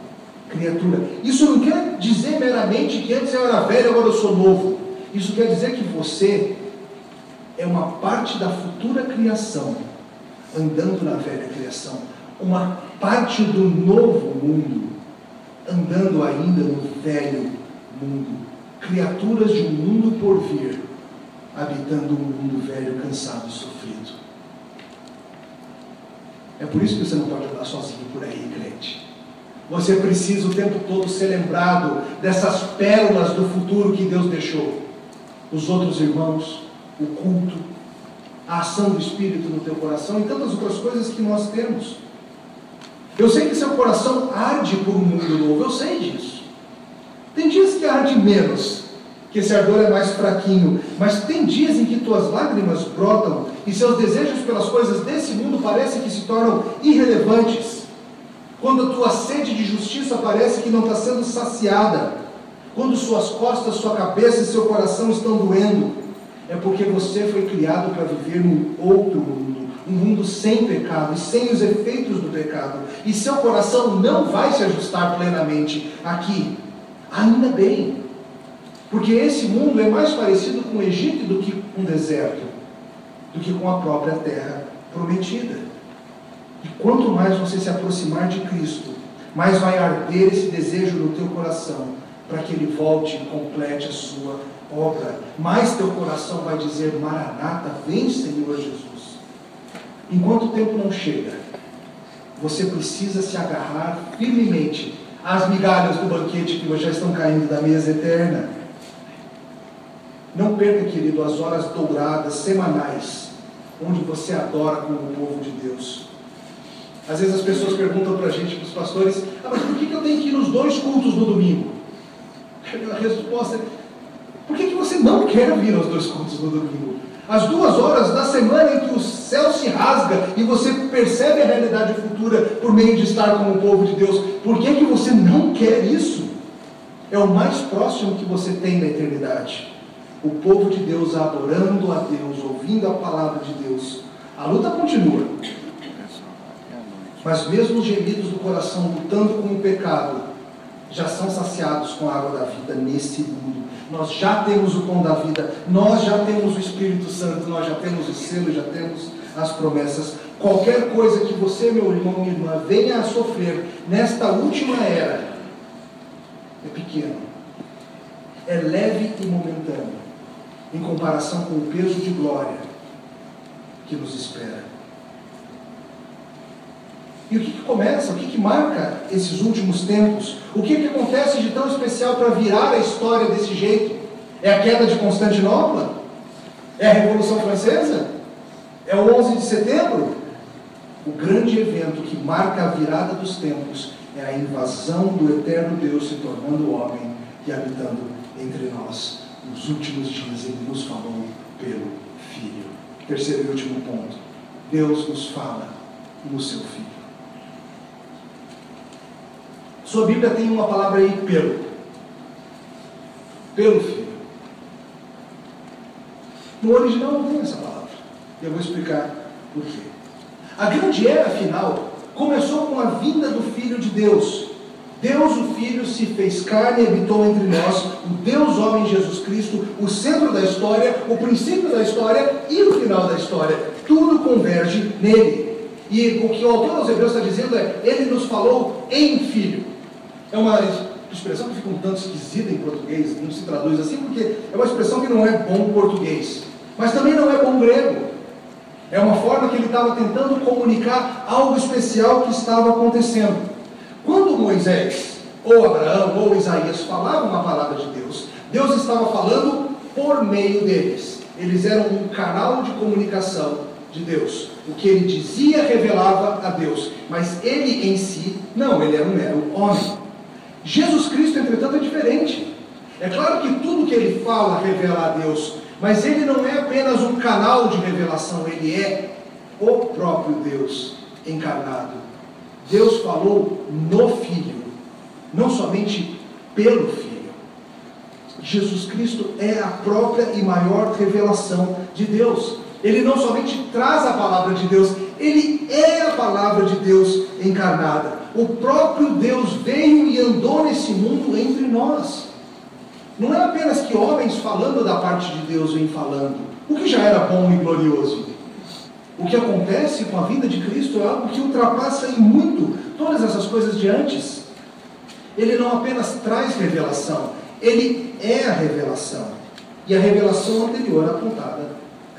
criatura. Isso não quer dizer meramente que antes eu era velho, agora eu sou novo. Isso quer dizer que você é uma parte da futura criação, andando na velha criação, uma parte do novo mundo, andando ainda no velho mundo, criaturas de um mundo por vir, habitando um mundo velho, cansado e sofrido. É por isso que você não pode andar sozinho por aí, crente. Você precisa o tempo todo ser lembrado dessas pérolas do futuro que Deus deixou. Os outros irmãos, o culto, a ação do Espírito no teu coração e tantas outras coisas que nós temos. Eu sei que seu coração arde por um mundo novo, eu sei disso. Tem dias que arde menos, que esse ardor é mais fraquinho, mas tem dias em que tuas lágrimas brotam e seus desejos pelas coisas desse mundo parecem que se tornam irrelevantes. Quando a tua sede de justiça parece que não está sendo saciada, quando suas costas, sua cabeça e seu coração estão doendo, é porque você foi criado para viver num outro mundo, um mundo sem pecado e sem os efeitos do pecado, e seu coração não vai se ajustar plenamente aqui. Ainda bem, porque esse mundo é mais parecido com o Egito do que com o deserto, do que com a própria terra prometida. E quanto mais você se aproximar de Cristo, mais vai arder esse desejo no teu coração, para que ele volte e complete a sua obra. Mais teu coração vai dizer: Maranata, vem Senhor Jesus. Enquanto o tempo não chega, você precisa se agarrar firmemente às migalhas do banquete que já estão caindo da mesa eterna. Não perca, querido, as horas douradas semanais, onde você adora como o povo de Deus. Às vezes as pessoas perguntam para a gente, para os pastores, ah, mas por que, eu tenho que ir nos dois cultos no domingo? A resposta é, por que, que você não quer vir aos dois cultos no domingo? As duas horas da semana em que o céu se rasga e você percebe a realidade futura por meio de estar com o povo de Deus, por que, que você não quer isso? É o mais próximo que você tem da eternidade. O povo de Deus adorando a Deus, ouvindo a palavra de Deus. A luta continua. Mas mesmo os gemidos do coração lutando com o pecado, já são saciados com a água da vida nesse mundo. Nós já temos o pão da vida, nós já temos o Espírito Santo, nós já temos o selo, já temos as promessas. Qualquer coisa que você, meu irmão, minha irmã, venha a sofrer nesta última era é pequeno, é leve e momentâneo, em comparação com o peso de glória que nos espera. E o que, que começa, o que, que marca esses últimos tempos? O que, que acontece de tão especial para virar a história desse jeito? É a queda de Constantinopla? É a Revolução Francesa? É o 11 de setembro? O grande evento que marca a virada dos tempos é a invasão do eterno Deus se tornando homem e habitando entre nós. Nos últimos dias ele nos falou pelo Filho. Terceiro e último ponto. Deus nos fala no seu Filho. Sua Bíblia tem uma palavra aí, pelo. Pelo filho. No original não tem essa palavra. Eu vou explicar por quê. A grande era, afinal, começou com a vinda do Filho de Deus. Deus, o Filho, se fez carne e habitou entre nós, o Deus homem Jesus Cristo, o centro da história, o princípio da história e o final da história. Tudo converge nele. E o que o autor aos Hebreus está dizendo é: Ele nos falou em Filho. É uma expressão que fica um tanto esquisita em português, não se traduz assim, porque é uma expressão que não é bom português, mas também não é bom grego. É uma forma que ele estava tentando comunicar algo especial que estava acontecendo. Quando Moisés, ou Abraão, ou Isaías falavam a palavra de Deus, Deus estava falando por meio deles. Eles eram um canal de comunicação de Deus. O que ele dizia revelava a Deus, mas ele em si, não, ele era um mero homem. Jesus Cristo, entretanto, é diferente. É claro que tudo que ele fala revela a Deus, mas ele não é apenas um canal de revelação, ele é o próprio Deus encarnado. Deus falou no Filho, não somente pelo Filho. Jesus Cristo é a própria e maior revelação de Deus. Ele não somente traz a palavra de Deus, ele é a palavra de Deus encarnada. O próprio Deus veio e andou nesse mundo entre nós. Não é apenas que homens falando da parte de Deus vêm falando, o que já era bom e glorioso. O que acontece com a vida de Cristo é algo que ultrapassa em muito todas essas coisas de antes. Ele não apenas traz revelação, ele é a revelação. E a revelação anterior apontada,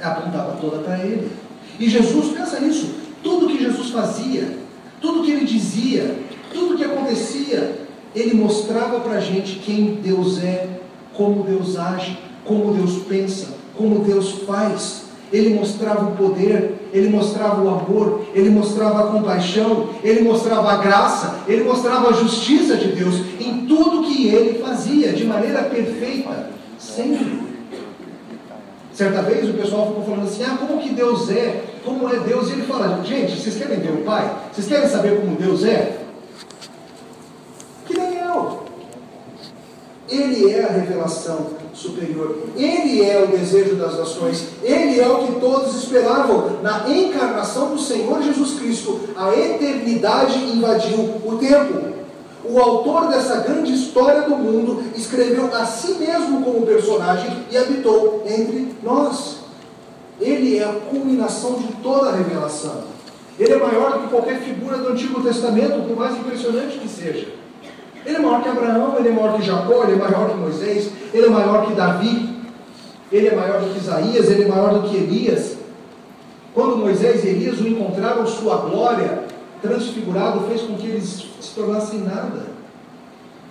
apontava toda para ele. E Jesus, pensa nisso, tudo que Jesus fazia, tudo que ele dizia, tudo que acontecia, ele mostrava para a gente quem Deus é, como Deus age, como Deus pensa, como Deus faz. ele mostrava o poder, ele mostrava o amor, ele mostrava a compaixão, ele mostrava a graça, ele mostrava a justiça de Deus em tudo que ele fazia, de maneira perfeita, sempre. Certa vez o pessoal ficou falando assim: ah, como que Deus é? Como é Deus? E ele fala: gente, vocês querem ver o Pai? Vocês querem saber como Deus é? Que nem eu. Ele é a revelação superior. Ele é o desejo das nações. Ele é o que todos esperavam. Na encarnação do Senhor Jesus Cristo, a eternidade invadiu o tempo. O autor dessa grande história do mundo escreveu a si mesmo como personagem e habitou entre nós. Ele é a culminação de toda a revelação. Ele é maior do que qualquer figura do Antigo Testamento, por mais impressionante que seja. Ele é maior que Abraão, ele é maior que Jacó, ele é maior que Moisés, ele é maior que Davi, ele é maior do que Isaías, ele é maior do que Elias. Quando Moisés e Elias o encontraram, sua glória transfigurado fez com que eles se tornassem nada.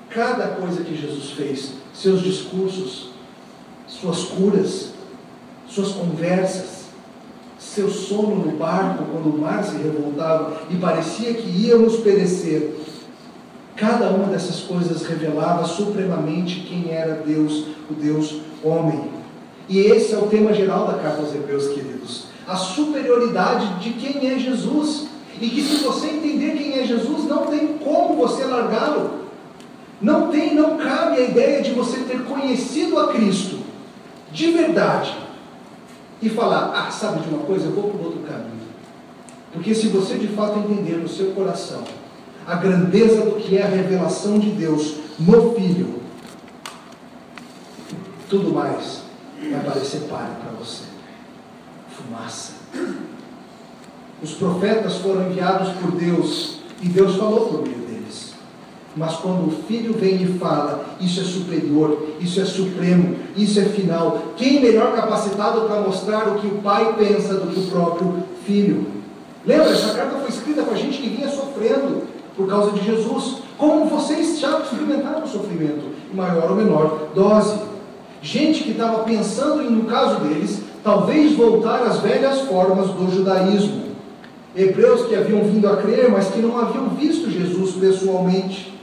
Cada coisa que Jesus fez, seus discursos, suas curas, suas conversas, seu sono no barco quando o mar se revoltava e parecia que íamos perecer, Cada uma dessas coisas revelava supremamente quem era Deus, o Deus homem. E esse é o tema geral da carta aos Hebreus, queridos. A superioridade de quem é Jesus. E que se você entender quem é Jesus, não tem como você largá-lo. Não tem, não cabe a ideia de você ter conhecido a Cristo de verdade e falar: ah, sabe de uma coisa, eu vou para outro caminho. Porque se você de fato entender no seu coração a grandeza do que é a revelação de Deus no Filho, tudo mais vai parecer páreo para você. Fumaça. Os profetas foram enviados por Deus e Deus falou por deles. Mas quando o Filho vem e fala, isso é superior, isso é supremo, isso é final, quem melhor capacitado para mostrar o que o Pai pensa do que o próprio Filho? Lembra, essa carta foi escrita para gente que vinha sofrendo, por causa de Jesus, como vocês já experimentaram o sofrimento, em maior ou menor dose. Gente que estava pensando em, no caso deles, talvez voltar às velhas formas do judaísmo. Hebreus que haviam vindo a crer, mas que não haviam visto Jesus pessoalmente.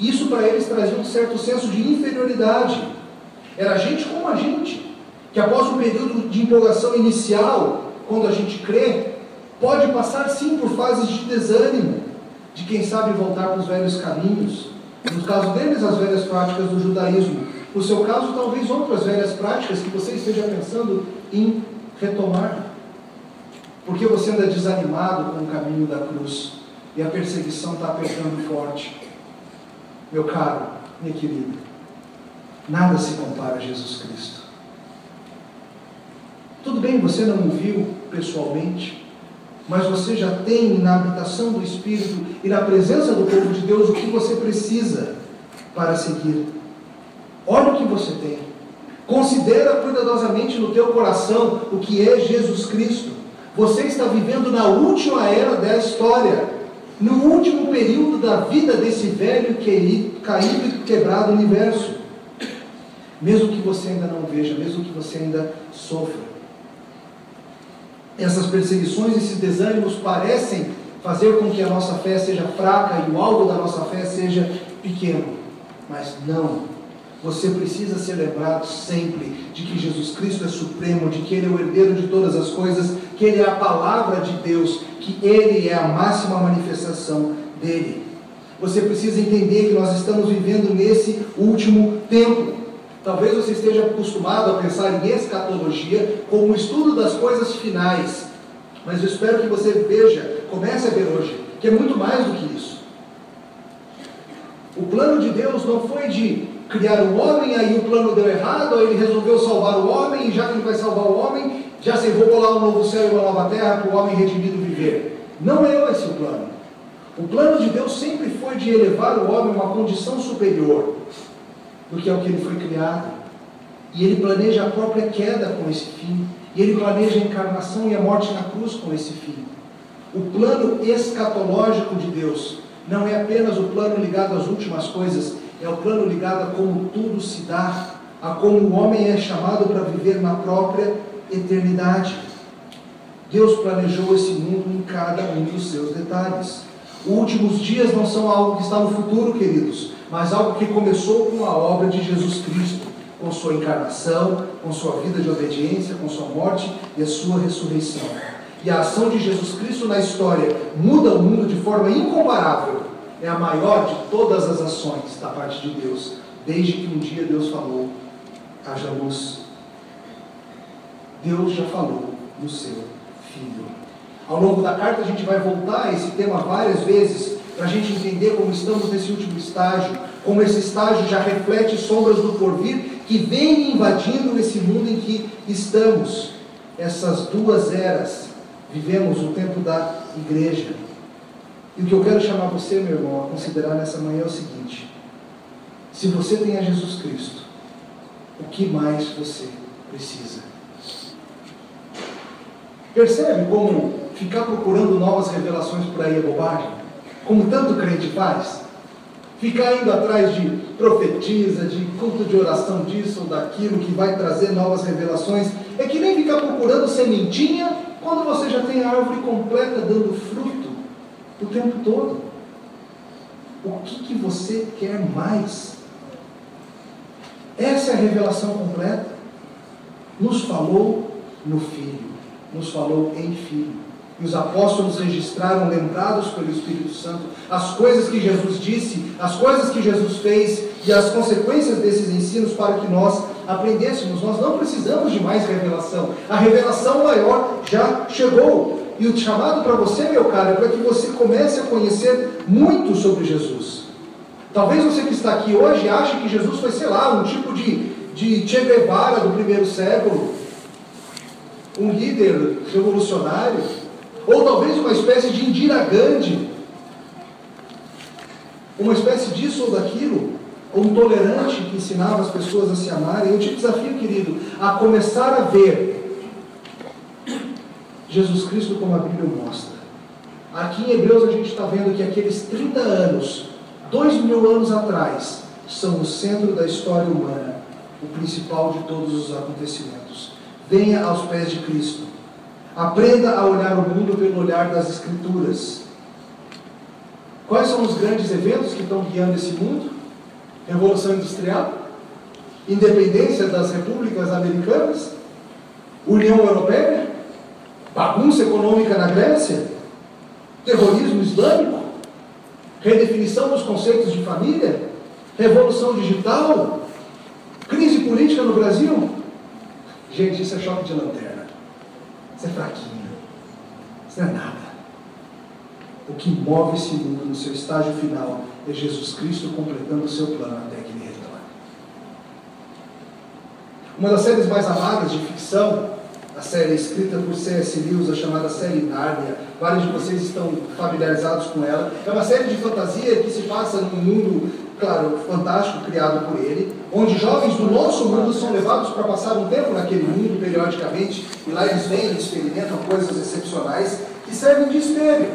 Isso para eles trazia um certo senso de inferioridade. Era gente como a gente, que após um período de empolgação inicial, quando a gente crê, pode passar sim por fases de desânimo, de quem sabe voltar para os velhos caminhos. No caso deles, as velhas práticas do judaísmo. No seu caso, talvez outras velhas práticas que você esteja pensando em retomar. Porque você anda desanimado com o caminho da cruz e a perseguição está apertando forte. Meu caro, minha querida, nada se compara a Jesus Cristo. Tudo bem, você não o viu pessoalmente, mas você já tem na habitação do Espírito e na presença do povo de Deus o que você precisa para seguir. Olha o que você tem. Considera cuidadosamente no teu coração o que é Jesus Cristo. Você está vivendo na última era da história, no último período da vida desse velho caído e quebrado universo. Mesmo que você ainda não veja, mesmo que você ainda sofra essas perseguições, esses desânimos parecem fazer com que a nossa fé seja fraca e o alvo da nossa fé seja pequeno. Mas não. Você precisa ser lembrado sempre de que Jesus Cristo é supremo, de que Ele é o herdeiro de todas as coisas, que Ele é a palavra de Deus, que Ele é a máxima manifestação dele. Você precisa entender que nós estamos vivendo nesse último tempo. Talvez você esteja acostumado a pensar em escatologia como o estudo das coisas finais. Mas eu espero que você veja, comece a ver hoje, que é muito mais do que isso. O plano de Deus não foi de criar o homem, aí o plano deu errado, aí ele resolveu salvar o homem, e já que ele vai salvar o homem, já se vou colar um novo céu e uma nova terra para o homem redimido viver. Não é esse o plano. O plano de Deus sempre foi de elevar o homem a uma condição superior do que é o que ele foi criado. E ele planeja a própria queda com esse fim. E ele planeja a encarnação e a morte na cruz com esse fim. O plano escatológico de Deus não é apenas o plano ligado às últimas coisas, é o plano ligado a como tudo se dá, a como o homem é chamado para viver na própria eternidade. Deus planejou esse mundo em cada um dos seus detalhes. Os últimos dias não são algo que está no futuro, queridos, mas algo que começou com a obra de Jesus Cristo, com sua encarnação, com sua vida de obediência, com sua morte e a sua ressurreição. E a ação de Jesus Cristo na história muda o mundo de forma incomparável. É a maior de todas as ações da parte de Deus, desde que um dia Deus falou: haja luz. Deus já falou no seu Filho. Ao longo da carta, a gente vai voltar a esse tema várias vezes, para a gente entender como estamos nesse último estágio, como esse estágio já reflete sombras do porvir que vem invadindo esse mundo em que estamos. Essas duas eras, vivemos o tempo da igreja. E o que eu quero chamar você, meu irmão, a considerar nessa manhã é o seguinte: se você tem a Jesus Cristo, o que mais você precisa? Percebe como ficar procurando novas revelações por aí é bobagem? Como tanto crente faz? Ficar indo atrás de profetisa, de culto de oração disso ou daquilo que vai trazer novas revelações, é que nem ficar procurando sementinha quando você já tem a árvore completa dando fruto o tempo todo. O que, que você quer mais? Essa é a revelação completa. Nos falou no Filho nos falou em Filho. E os apóstolos registraram, lembrados pelo Espírito Santo, as coisas que Jesus disse, as coisas que Jesus fez e as consequências desses ensinos para que nós aprendêssemos. Nós não precisamos de mais revelação. A revelação maior já chegou. E o chamado para você, meu caro, é para que você comece a conhecer muito sobre Jesus. Talvez você que está aqui hoje ache que Jesus foi, sei lá, um tipo de, de Che Guevara do primeiro século, um líder revolucionário, ou talvez uma espécie de Indira Gandhi, uma espécie disso ou daquilo, ou um tolerante que ensinava as pessoas a se amarem. Eu te desafio, querido, a começar a ver Jesus Cristo como a Bíblia mostra. Aqui em Hebreus a gente está vendo que aqueles 30 anos, dois mil anos atrás, são o centro da história humana, o principal de todos os acontecimentos. Venha aos pés de Cristo. Aprenda a olhar o mundo pelo olhar das Escrituras. Quais são os grandes eventos que estão guiando esse mundo? Revolução Industrial? Independência das repúblicas americanas? União Europeia? Bagunça econômica na Grécia? Terrorismo islâmico? Redefinição dos conceitos de família? Revolução digital? Crise política no Brasil? Gente, isso é choque de lanterna. Isso é fraquinho. Isso não é nada. O que move esse mundo no seu estágio final é Jesus Cristo completando o seu plano até que ele retorne. Uma das séries mais amadas de ficção, a série escrita por C.S. Lewis, a chamada série Nárnia, vários de vocês estão familiarizados com ela. É uma série de fantasia que se passa num mundo, claro, fantástico, criado por ele, onde jovens do nosso mundo são levados para passar um tempo naquele mundo periodicamente, e lá eles vêm e experimentam coisas excepcionais que servem de espelho,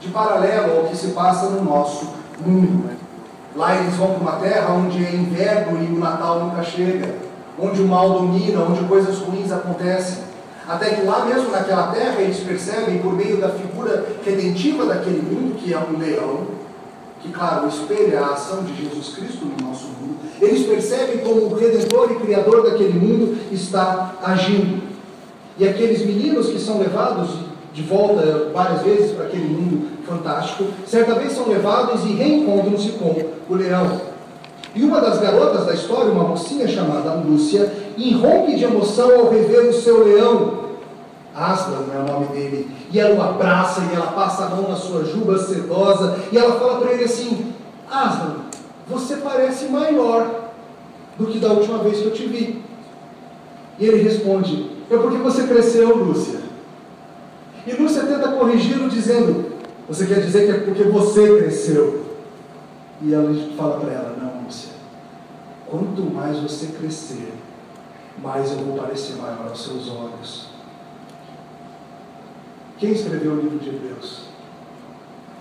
de paralelo ao que se passa no nosso mundo. Lá eles vão para uma terra onde é inverno e o Natal nunca chega, onde o mal domina, onde coisas ruins acontecem. Até que lá mesmo naquela terra eles percebem, por meio da figura redentiva daquele mundo, que é um leão, que, claro, espelha a ação de Jesus Cristo no nosso mundo, eles percebem como o Redentor e Criador daquele mundo está agindo. E aqueles meninos que são levados de volta várias vezes para aquele mundo fantástico, certa vez são levados e reencontram-se com o leão. E uma das garotas da história, uma mocinha chamada Lúcia, irrompe de emoção ao rever o seu leão. Aslan é o nome dele. E ela o abraça e ela passa a mão na sua juba sedosa e ela fala para ele assim: Aslan, você parece maior do que da última vez que eu te vi. E ele responde: É porque você cresceu, Lúcia. E Lúcia tenta corrigi-lo dizendo: Você quer dizer que é porque você cresceu? E ela fala para ela: Não, Lúcia. Quanto mais você crescer, mais eu vou parecer maior aos seus olhos. Quem escreveu o livro de Hebreus?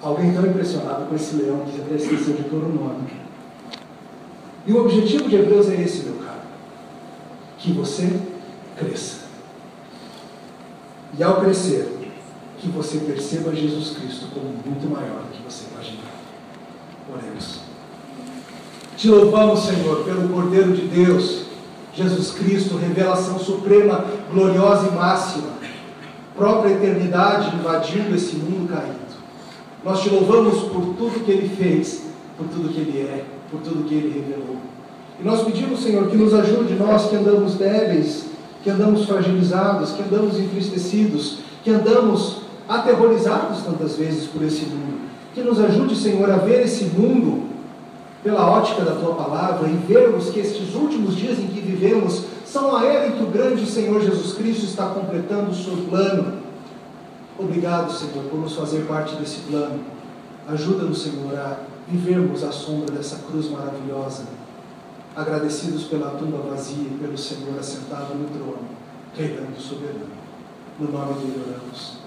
Alguém tão impressionado com esse leão que até esqueceu de todo o nome. E o objetivo de Hebreus é esse, meu caro: que você cresça. E ao crescer, que você perceba Jesus Cristo como muito maior do que você imagina. Oremos. Te louvamos, Senhor, pelo Cordeiro de Deus, Jesus Cristo, revelação suprema, gloriosa e máxima, própria eternidade invadindo esse mundo caído. Nós te louvamos por tudo que Ele fez, por tudo que Ele é, por tudo que Ele revelou. E nós pedimos, Senhor, que nos ajude, nós que andamos débeis, que andamos fragilizados, que andamos entristecidos, que andamos aterrorizados tantas vezes por esse mundo. Que nos ajude, Senhor, a ver esse mundo pela ótica da tua palavra e vermos que estes últimos dias em que vivemos são a em que o grande Senhor Jesus Cristo está completando o seu plano. Obrigado, Senhor, por nos fazer parte desse plano. Ajuda-nos, Senhor, a vivermos à sombra dessa cruz maravilhosa, agradecidos pela tumba vazia e pelo Senhor assentado no trono, reinando soberano. No nome dele oramos.